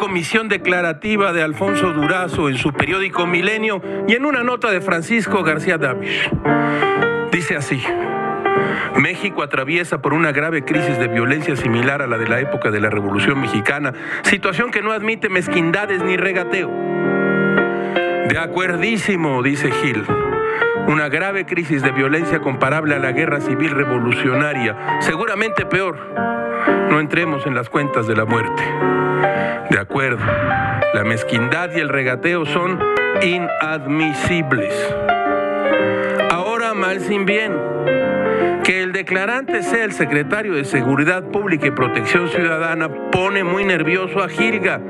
comisión declarativa de Alfonso Durazo en su periódico Milenio y en una nota de Francisco García Davis. Dice así. México atraviesa por una grave crisis de violencia similar a la de la época de la Revolución Mexicana, situación que no admite mezquindades ni regateo. De acuerdísimo, dice Gil. Una grave crisis de violencia comparable a la guerra civil revolucionaria, seguramente peor. No entremos en las cuentas de la muerte. De acuerdo, la mezquindad y el regateo son inadmisibles. Ahora mal sin bien que el declarante sea el secretario de Seguridad Pública y Protección Ciudadana pone muy nervioso a Gilga.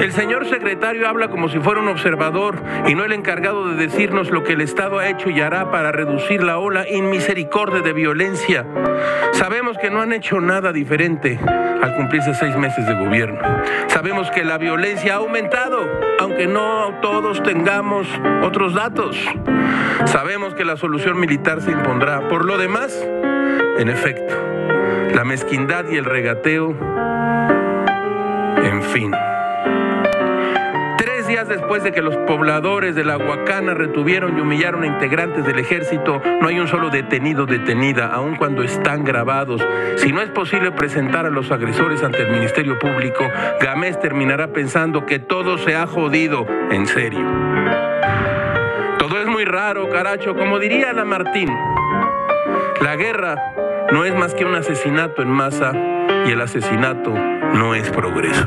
El señor secretario habla como si fuera un observador y no el encargado de decirnos lo que el Estado ha hecho y hará para reducir la ola inmisericordia de violencia. Sabemos que no han hecho nada diferente al cumplirse seis meses de gobierno. Sabemos que la violencia ha aumentado, aunque no todos tengamos otros datos. Sabemos que la solución militar se impondrá. Por lo demás, en efecto, la mezquindad y el regateo, en fin. Tres días después de que los pobladores de la Huacana retuvieron y humillaron a integrantes del ejército, no hay un solo detenido detenida, aun cuando están grabados. Si no es posible presentar a los agresores ante el Ministerio Público, Gamés terminará pensando que todo se ha jodido en serio. Todo es muy raro, caracho, como diría la Martín. La guerra no es más que un asesinato en masa y el asesinato no es progreso.